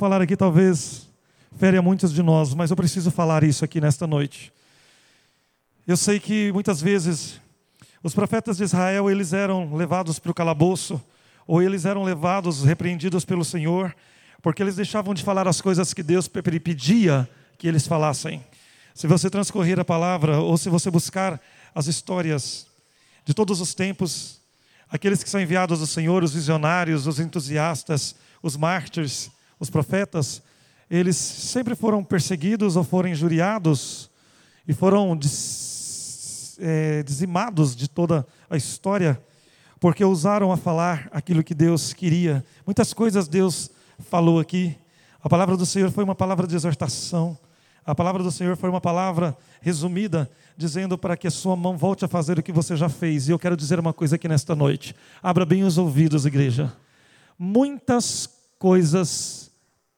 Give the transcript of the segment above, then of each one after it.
Falar aqui talvez fere a muitos de nós, mas eu preciso falar isso aqui nesta noite. Eu sei que muitas vezes os profetas de Israel eles eram levados para o calabouço ou eles eram levados, repreendidos pelo Senhor, porque eles deixavam de falar as coisas que Deus pedia que eles falassem. Se você transcorrer a palavra ou se você buscar as histórias de todos os tempos, aqueles que são enviados do Senhor, os visionários, os entusiastas, os mártires, os profetas, eles sempre foram perseguidos ou foram injuriados e foram é, dizimados de toda a história, porque ousaram a falar aquilo que Deus queria. Muitas coisas Deus falou aqui. A palavra do Senhor foi uma palavra de exortação. A palavra do Senhor foi uma palavra resumida, dizendo para que a sua mão volte a fazer o que você já fez. E eu quero dizer uma coisa aqui nesta noite. Abra bem os ouvidos, igreja. Muitas coisas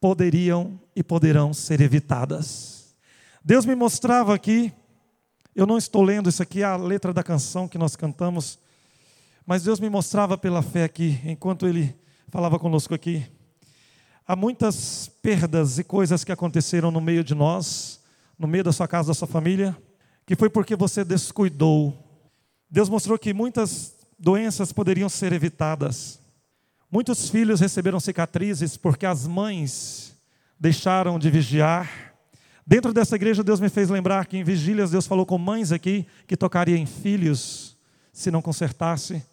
poderiam e poderão ser evitadas. Deus me mostrava aqui, eu não estou lendo isso aqui, é a letra da canção que nós cantamos, mas Deus me mostrava pela fé aqui, enquanto Ele falava conosco aqui. Há muitas perdas e coisas que aconteceram no meio de nós, no meio da sua casa, da sua família, que foi porque você descuidou. Deus mostrou que muitas doenças poderiam ser evitadas. Muitos filhos receberam cicatrizes porque as mães deixaram de vigiar. Dentro dessa igreja, Deus me fez lembrar que em vigílias, Deus falou com mães aqui que tocaria em filhos se não consertasse.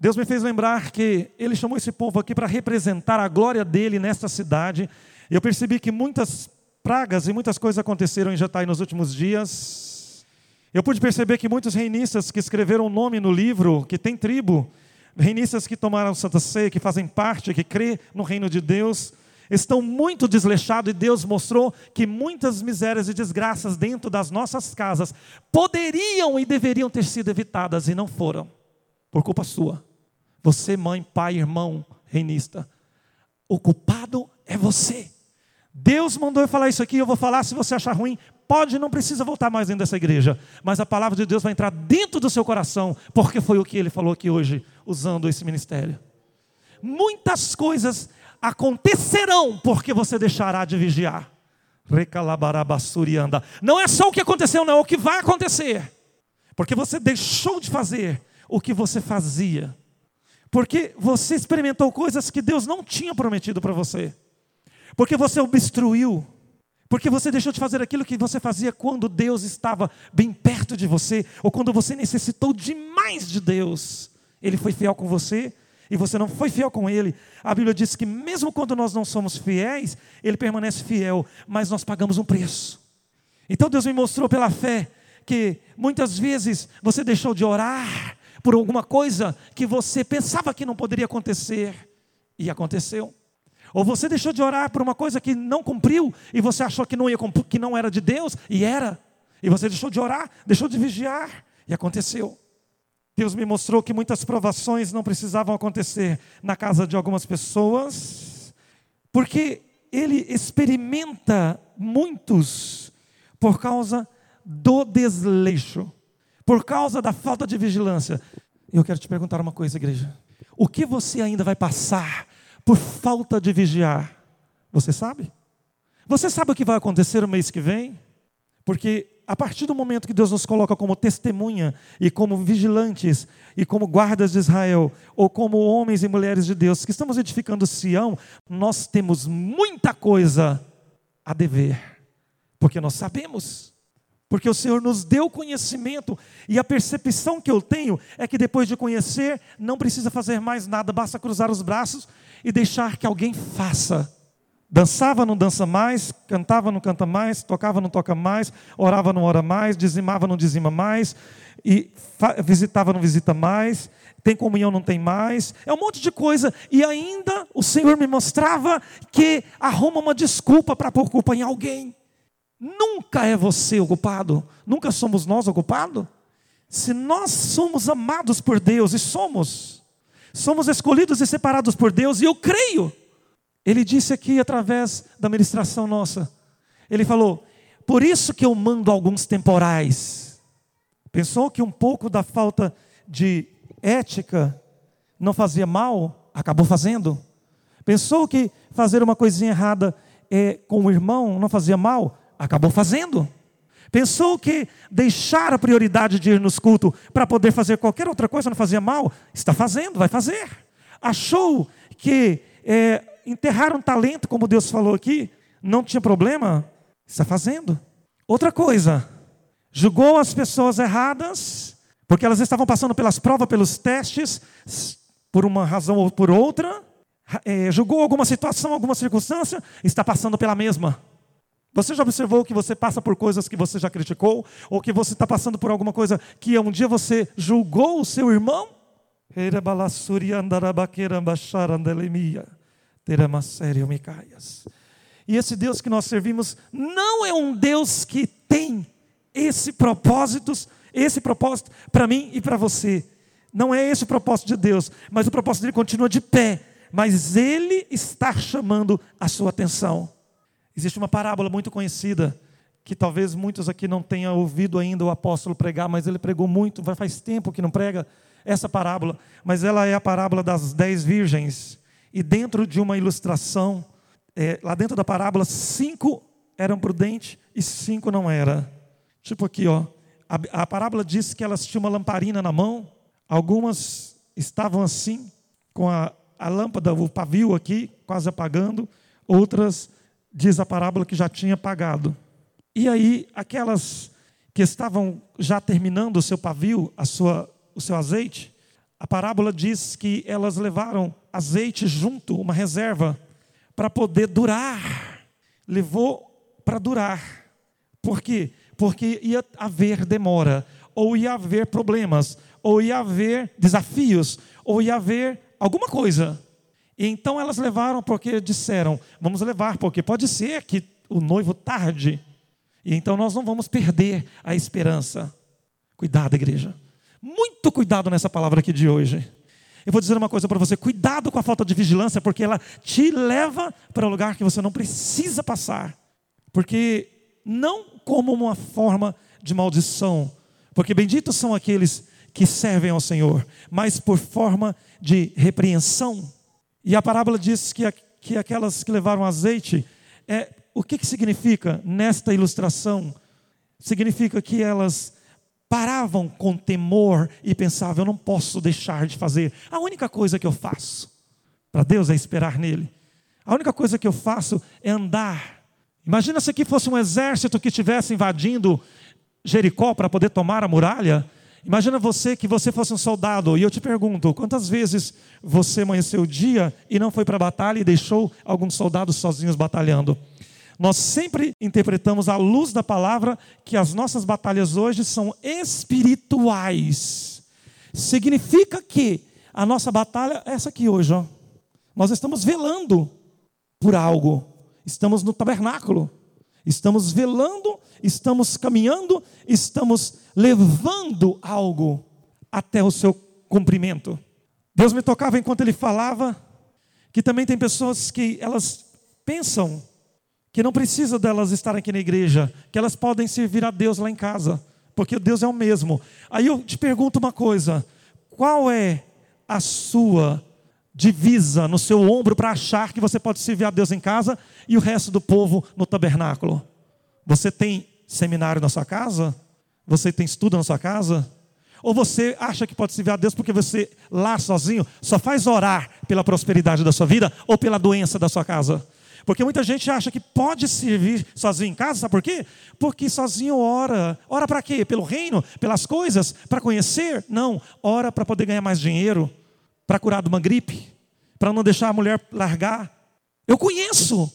Deus me fez lembrar que Ele chamou esse povo aqui para representar a glória dele nesta cidade. Eu percebi que muitas pragas e muitas coisas aconteceram em Jatai nos últimos dias. Eu pude perceber que muitos reinistas que escreveram o nome no livro, que tem tribo, reinistas que tomaram Santa Ceia, que fazem parte, que crê no reino de Deus, estão muito desleixados e Deus mostrou que muitas misérias e desgraças dentro das nossas casas poderiam e deveriam ter sido evitadas e não foram, por culpa sua. Você, mãe, pai, irmão, reinista, o culpado é você. Deus mandou eu falar isso aqui, eu vou falar, se você achar ruim, pode, não precisa voltar mais dentro dessa igreja, mas a palavra de Deus vai entrar dentro do seu coração, porque foi o que ele falou aqui hoje, usando esse ministério. Muitas coisas acontecerão porque você deixará de vigiar. Recalabarabassurianda. Não é só o que aconteceu, não, é o que vai acontecer. Porque você deixou de fazer o que você fazia. Porque você experimentou coisas que Deus não tinha prometido para você. Porque você obstruiu. Porque você deixou de fazer aquilo que você fazia quando Deus estava bem perto de você, ou quando você necessitou demais de Deus. Ele foi fiel com você e você não foi fiel com ele. A Bíblia diz que mesmo quando nós não somos fiéis, ele permanece fiel, mas nós pagamos um preço. Então Deus me mostrou pela fé que muitas vezes você deixou de orar por alguma coisa que você pensava que não poderia acontecer e aconteceu. Ou você deixou de orar por uma coisa que não cumpriu e você achou que não, ia, que não era de Deus e era. E você deixou de orar, deixou de vigiar e aconteceu. Deus me mostrou que muitas provações não precisavam acontecer na casa de algumas pessoas, porque Ele experimenta muitos por causa do desleixo, por causa da falta de vigilância. Eu quero te perguntar uma coisa, igreja: o que você ainda vai passar por falta de vigiar? Você sabe? Você sabe o que vai acontecer no mês que vem? Porque a partir do momento que Deus nos coloca como testemunha e como vigilantes e como guardas de Israel, ou como homens e mulheres de Deus que estamos edificando Sião, nós temos muita coisa a dever, porque nós sabemos. Porque o Senhor nos deu conhecimento e a percepção que eu tenho é que depois de conhecer, não precisa fazer mais nada, basta cruzar os braços e deixar que alguém faça. Dançava, não dança mais, cantava, não canta mais, tocava, não toca mais, orava, não ora mais, dizimava, não dizima mais, e visitava, não visita mais, tem comunhão, não tem mais, é um monte de coisa, e ainda o Senhor me mostrava que arruma uma desculpa para pôr culpa em alguém. Nunca é você o culpado, nunca somos nós o culpado. Se nós somos amados por Deus, e somos, somos escolhidos e separados por Deus, e eu creio. Ele disse aqui através da ministração nossa, ele falou: por isso que eu mando alguns temporais. Pensou que um pouco da falta de ética não fazia mal? Acabou fazendo. Pensou que fazer uma coisinha errada é, com o irmão não fazia mal? acabou fazendo. Pensou que deixar a prioridade de ir nos cultos para poder fazer qualquer outra coisa não fazia mal? Está fazendo, vai fazer. Achou que é, enterrar um talento, como Deus falou aqui, não tinha problema? Está fazendo. Outra coisa, julgou as pessoas erradas, porque elas estavam passando pelas provas, pelos testes, por uma razão ou por outra, é, julgou alguma situação, alguma circunstância, está passando pela mesma. Você já observou que você passa por coisas que você já criticou? Ou que você está passando por alguma coisa que um dia você julgou o seu irmão? E esse Deus que nós servimos não é um Deus que tem esse propósito, esse propósito para mim e para você. Não é esse o propósito de Deus, mas o propósito dele continua de pé. Mas ele está chamando a sua atenção. Existe uma parábola muito conhecida, que talvez muitos aqui não tenham ouvido ainda o apóstolo pregar, mas ele pregou muito, faz tempo que não prega essa parábola, mas ela é a parábola das dez virgens. E dentro de uma ilustração, é, lá dentro da parábola, cinco eram prudentes e cinco não eram. Tipo aqui, ó. A, a parábola diz que elas tinham uma lamparina na mão, algumas estavam assim, com a, a lâmpada, o pavio aqui, quase apagando, outras diz a parábola que já tinha pagado. E aí, aquelas que estavam já terminando o seu pavio, a sua, o seu azeite, a parábola diz que elas levaram azeite junto, uma reserva, para poder durar. Levou para durar. Por quê? Porque ia haver demora, ou ia haver problemas, ou ia haver desafios, ou ia haver alguma coisa. E então elas levaram porque disseram: vamos levar, porque pode ser que o noivo tarde. E então nós não vamos perder a esperança. Cuidado, igreja. Muito cuidado nessa palavra aqui de hoje. Eu vou dizer uma coisa para você: cuidado com a falta de vigilância, porque ela te leva para um lugar que você não precisa passar. Porque não como uma forma de maldição, porque benditos são aqueles que servem ao Senhor, mas por forma de repreensão. E a parábola diz que, que aquelas que levaram azeite, é, o que, que significa nesta ilustração? Significa que elas paravam com temor e pensavam: eu não posso deixar de fazer. A única coisa que eu faço para Deus é esperar nele. A única coisa que eu faço é andar. Imagina se aqui fosse um exército que estivesse invadindo Jericó para poder tomar a muralha. Imagina você que você fosse um soldado e eu te pergunto: quantas vezes você amanheceu o dia e não foi para a batalha e deixou alguns soldados sozinhos batalhando? Nós sempre interpretamos à luz da palavra que as nossas batalhas hoje são espirituais. Significa que a nossa batalha é essa aqui hoje, ó. Nós estamos velando por algo. Estamos no tabernáculo. Estamos velando, estamos caminhando, estamos levando algo até o seu cumprimento. Deus me tocava enquanto ele falava que também tem pessoas que elas pensam que não precisa delas estarem aqui na igreja, que elas podem servir a Deus lá em casa, porque Deus é o mesmo. Aí eu te pergunto uma coisa: qual é a sua divisa no seu ombro para achar que você pode servir a Deus em casa e o resto do povo no tabernáculo? Você tem seminário na sua casa? Você tem estudo na sua casa? Ou você acha que pode servir a Deus porque você lá sozinho só faz orar pela prosperidade da sua vida ou pela doença da sua casa? Porque muita gente acha que pode servir sozinho em casa, sabe por quê? Porque sozinho ora. Ora para quê? Pelo reino? Pelas coisas? Para conhecer? Não. Ora para poder ganhar mais dinheiro, para curar de uma gripe, para não deixar a mulher largar. Eu conheço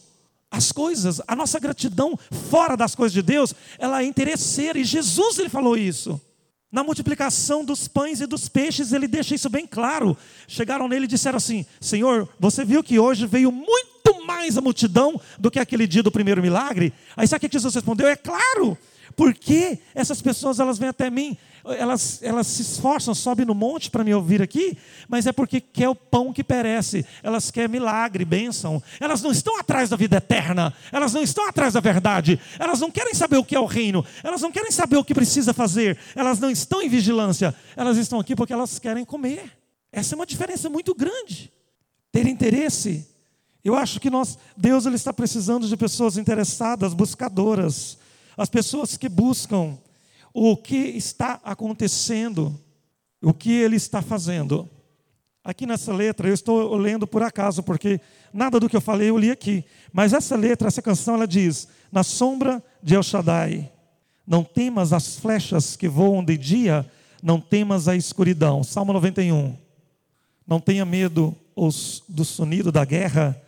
as coisas, a nossa gratidão fora das coisas de Deus, ela é interesseira, e Jesus ele falou isso. Na multiplicação dos pães e dos peixes, ele deixa isso bem claro. Chegaram nele e disseram assim: Senhor, você viu que hoje veio muito mais a multidão do que aquele dia do primeiro milagre? Aí sabe o que Jesus respondeu? É claro, porque essas pessoas elas vêm até mim elas, elas se esforçam, sobem no monte para me ouvir aqui, mas é porque quer o pão que perece, elas querem milagre, bênção. Elas não estão atrás da vida eterna, elas não estão atrás da verdade, elas não querem saber o que é o reino, elas não querem saber o que precisa fazer, elas não estão em vigilância, elas estão aqui porque elas querem comer. Essa é uma diferença muito grande. Ter interesse. Eu acho que nós, Deus ele está precisando de pessoas interessadas, buscadoras, as pessoas que buscam o que está acontecendo, o que ele está fazendo. Aqui nessa letra, eu estou lendo por acaso, porque nada do que eu falei eu li aqui. Mas essa letra, essa canção, ela diz: Na sombra de El Shaddai, não temas as flechas que voam de dia, não temas a escuridão. Salmo 91. Não tenha medo do sonido da guerra,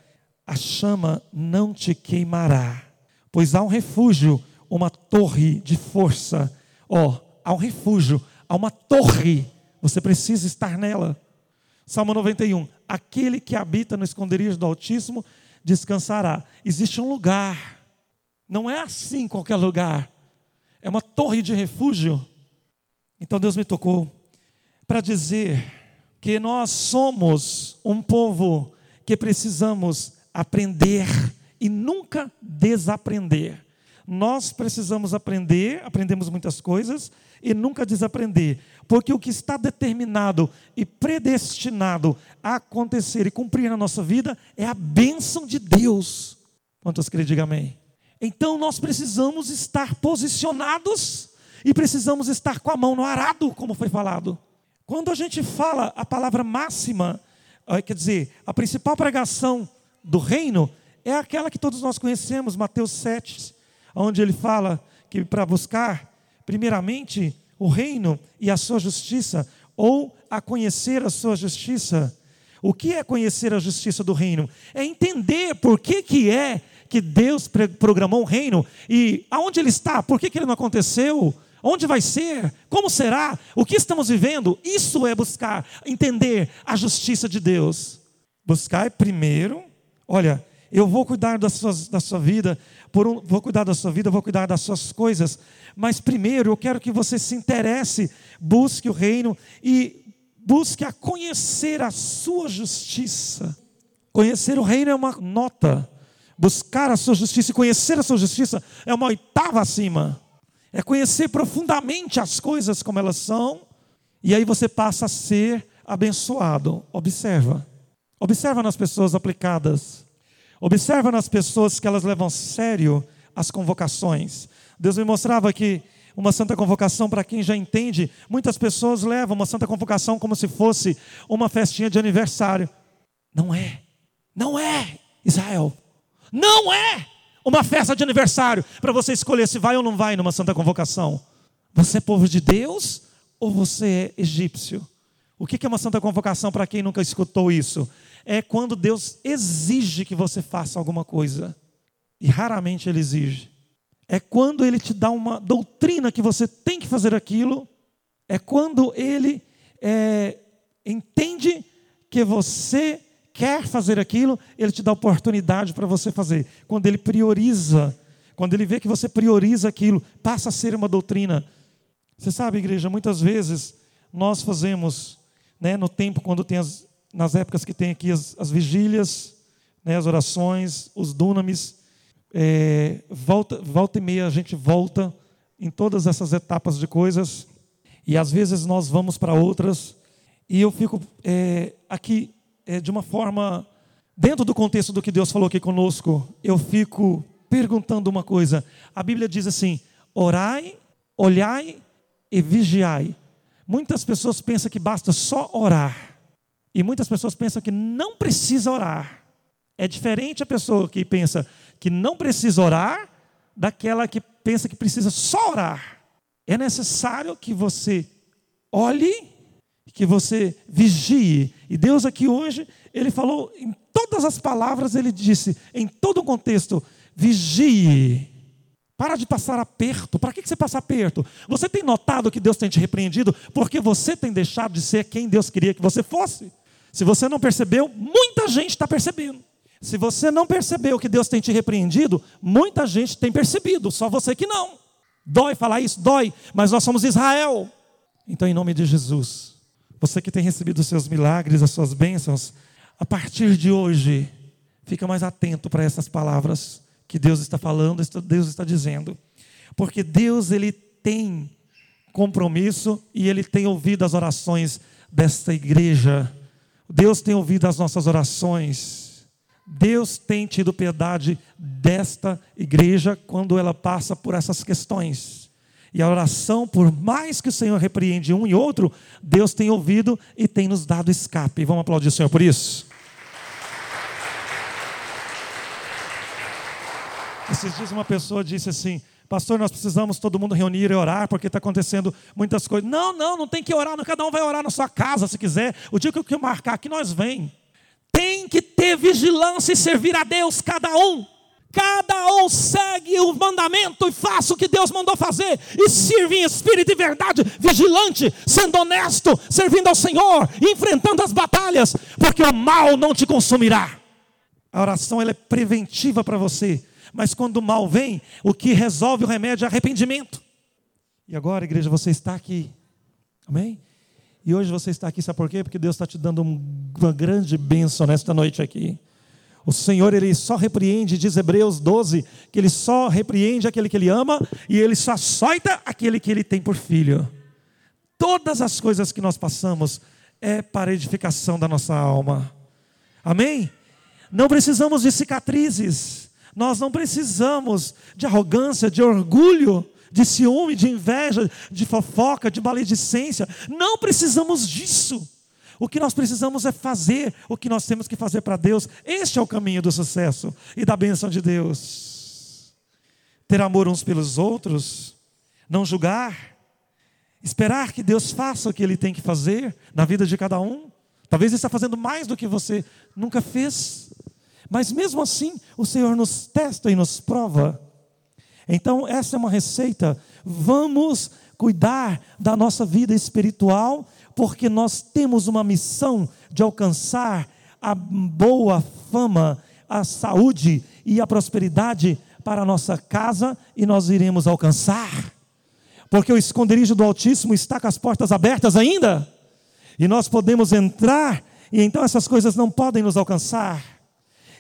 a chama não te queimará, pois há um refúgio, uma torre de força Ó, oh, há um refúgio, há uma torre, você precisa estar nela. Salmo 91. Aquele que habita no esconderijo do Altíssimo descansará. Existe um lugar, não é assim qualquer lugar, é uma torre de refúgio. Então Deus me tocou para dizer que nós somos um povo que precisamos aprender e nunca desaprender. Nós precisamos aprender, aprendemos muitas coisas e nunca desaprender, porque o que está determinado e predestinado a acontecer e cumprir na nossa vida é a bênção de Deus. Quantos creem, diga amém. Então nós precisamos estar posicionados e precisamos estar com a mão no arado, como foi falado. Quando a gente fala a palavra máxima, eh, quer dizer, a principal pregação do reino é aquela que todos nós conhecemos, Mateus 7, onde ele fala que para buscar, primeiramente, o reino e a sua justiça, ou a conhecer a sua justiça. O que é conhecer a justiça do reino? É entender por que, que é que Deus programou o reino e aonde ele está, por que, que ele não aconteceu, onde vai ser, como será, o que estamos vivendo. Isso é buscar, entender a justiça de Deus. Buscar primeiro, olha, eu vou cuidar da sua, da sua vida, um, vou cuidar da sua vida, vou cuidar das suas coisas, mas primeiro eu quero que você se interesse, busque o reino e busque a conhecer a sua justiça. Conhecer o reino é uma nota, buscar a sua justiça e conhecer a sua justiça é uma oitava acima. É conhecer profundamente as coisas como elas são, e aí você passa a ser abençoado. Observa. Observa nas pessoas aplicadas Observa nas pessoas que elas levam a sério as convocações. Deus me mostrava que uma santa convocação, para quem já entende, muitas pessoas levam uma santa convocação como se fosse uma festinha de aniversário. Não é. Não é, Israel. Não é uma festa de aniversário para você escolher se vai ou não vai numa santa convocação. Você é povo de Deus ou você é egípcio? O que é uma santa convocação para quem nunca escutou isso? é quando Deus exige que você faça alguma coisa. E raramente Ele exige. É quando Ele te dá uma doutrina que você tem que fazer aquilo. É quando Ele é, entende que você quer fazer aquilo, Ele te dá oportunidade para você fazer. Quando Ele prioriza, quando Ele vê que você prioriza aquilo, passa a ser uma doutrina. Você sabe, igreja, muitas vezes nós fazemos, né, no tempo quando tem as, nas épocas que tem aqui as, as vigílias, né, as orações, os dunamis, é, volta, volta e meia a gente volta em todas essas etapas de coisas, e às vezes nós vamos para outras, e eu fico é, aqui é, de uma forma, dentro do contexto do que Deus falou aqui conosco, eu fico perguntando uma coisa. A Bíblia diz assim: orai, olhai e vigiai. Muitas pessoas pensam que basta só orar. E muitas pessoas pensam que não precisa orar. É diferente a pessoa que pensa que não precisa orar daquela que pensa que precisa só orar. É necessário que você olhe, que você vigie. E Deus aqui hoje, ele falou em todas as palavras, ele disse, em todo o contexto, vigie. Para de passar aperto. Para que você passa aperto? Você tem notado que Deus tem te repreendido porque você tem deixado de ser quem Deus queria que você fosse? Se você não percebeu, muita gente está percebendo. Se você não percebeu que Deus tem te repreendido, muita gente tem percebido, só você que não. Dói falar isso? Dói, mas nós somos Israel. Então, em nome de Jesus, você que tem recebido os seus milagres, as suas bênçãos, a partir de hoje, fica mais atento para essas palavras que Deus está falando, Deus está dizendo. Porque Deus ele tem compromisso e ele tem ouvido as orações desta igreja. Deus tem ouvido as nossas orações. Deus tem tido piedade desta igreja quando ela passa por essas questões. E a oração, por mais que o Senhor repreende um e outro, Deus tem ouvido e tem nos dado escape. Vamos aplaudir o Senhor por isso? Esses dias uma pessoa disse assim: Pastor, nós precisamos todo mundo reunir e orar, porque está acontecendo muitas coisas. Não, não, não tem que orar, cada um vai orar na sua casa se quiser. O dia que eu marcar aqui, nós vem. Tem que ter vigilância e servir a Deus, cada um. Cada um segue o mandamento e faça o que Deus mandou fazer. E sirva em espírito e verdade, vigilante, sendo honesto, servindo ao Senhor, enfrentando as batalhas, porque o mal não te consumirá. A oração ela é preventiva para você mas quando o mal vem, o que resolve o remédio é arrependimento. E agora, igreja, você está aqui. Amém? E hoje você está aqui, sabe por quê? Porque Deus está te dando uma grande bênção nesta noite aqui. O Senhor, Ele só repreende, diz Hebreus 12, que Ele só repreende aquele que Ele ama e Ele só açoita aquele que Ele tem por filho. Todas as coisas que nós passamos é para edificação da nossa alma. Amém? Não precisamos de cicatrizes. Nós não precisamos de arrogância, de orgulho, de ciúme, de inveja, de fofoca, de maledicência. Não precisamos disso. O que nós precisamos é fazer o que nós temos que fazer para Deus. Este é o caminho do sucesso e da bênção de Deus. Ter amor uns pelos outros, não julgar, esperar que Deus faça o que Ele tem que fazer na vida de cada um. Talvez Ele está fazendo mais do que você nunca fez. Mas mesmo assim, o Senhor nos testa e nos prova. Então, essa é uma receita. Vamos cuidar da nossa vida espiritual, porque nós temos uma missão de alcançar a boa fama, a saúde e a prosperidade para a nossa casa e nós iremos alcançar. Porque o esconderijo do Altíssimo está com as portas abertas ainda, e nós podemos entrar, e então essas coisas não podem nos alcançar.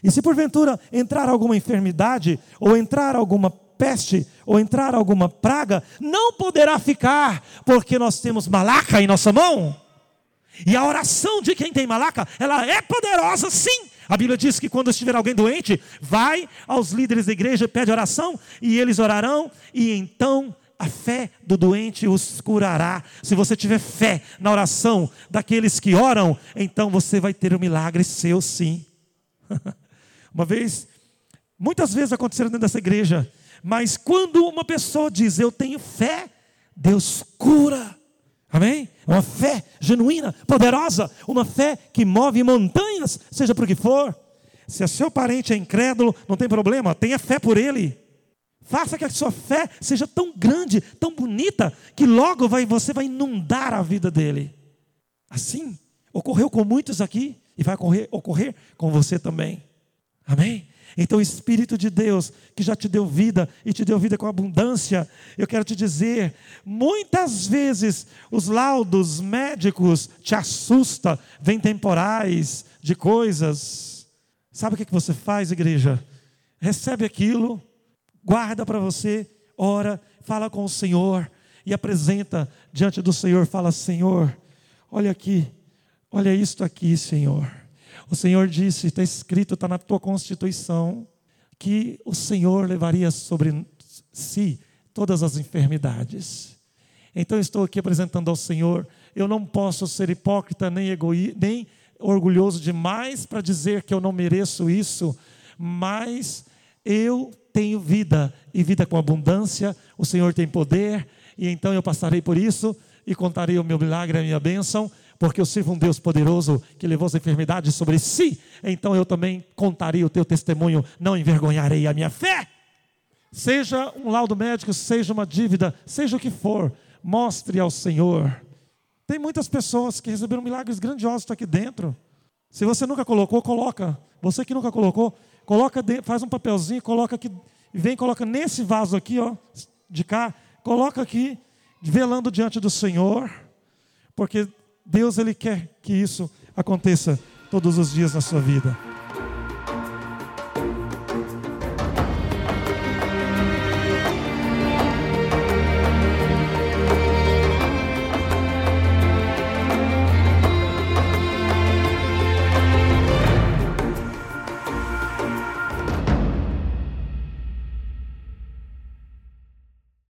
E se porventura entrar alguma enfermidade, ou entrar alguma peste, ou entrar alguma praga, não poderá ficar, porque nós temos malaca em nossa mão. E a oração de quem tem malaca, ela é poderosa sim. A Bíblia diz que quando estiver alguém doente, vai aos líderes da igreja, pede oração, e eles orarão, e então a fé do doente os curará. Se você tiver fé na oração daqueles que oram, então você vai ter um milagre seu sim. Uma vez, muitas vezes aconteceram dentro dessa igreja, mas quando uma pessoa diz eu tenho fé, Deus cura. Amém? Uma fé genuína, poderosa, uma fé que move montanhas, seja por que for. Se o seu parente é incrédulo, não tem problema, tenha fé por ele. Faça que a sua fé seja tão grande, tão bonita, que logo vai, você vai inundar a vida dele. Assim, ocorreu com muitos aqui e vai ocorrer, ocorrer com você também. Amém? Então, Espírito de Deus, que já te deu vida e te deu vida com abundância, eu quero te dizer, muitas vezes os laudos médicos te assustam, vêm temporais de coisas. Sabe o que você faz, igreja? Recebe aquilo, guarda para você, ora, fala com o Senhor e apresenta diante do Senhor, fala: Senhor, olha aqui, olha isto aqui, Senhor. O Senhor disse, está escrito, está na tua constituição, que o Senhor levaria sobre si todas as enfermidades. Então estou aqui apresentando ao Senhor. Eu não posso ser hipócrita nem egoísta, nem orgulhoso demais para dizer que eu não mereço isso, mas eu tenho vida e vida com abundância. O Senhor tem poder e então eu passarei por isso e contarei o meu milagre, a minha bênção, porque eu sirvo um Deus poderoso que levou as enfermidades sobre si. Então eu também contarei o teu testemunho, não envergonharei a minha fé. Seja um laudo médico, seja uma dívida, seja o que for, mostre ao Senhor. Tem muitas pessoas que receberam milagres grandiosos aqui dentro. Se você nunca colocou, coloca. Você que nunca colocou, coloca, faz um papelzinho, coloca aqui, vem, coloca nesse vaso aqui, ó, de cá, coloca aqui, velando diante do Senhor, porque Deus ele quer que isso aconteça todos os dias na sua vida.